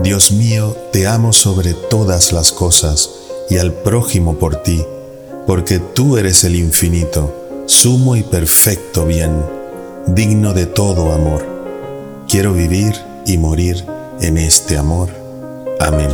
Dios mío, te amo sobre todas las cosas y al prójimo por ti, porque tú eres el infinito, sumo y perfecto bien, digno de todo amor. Quiero vivir y morir en este amor. Amén.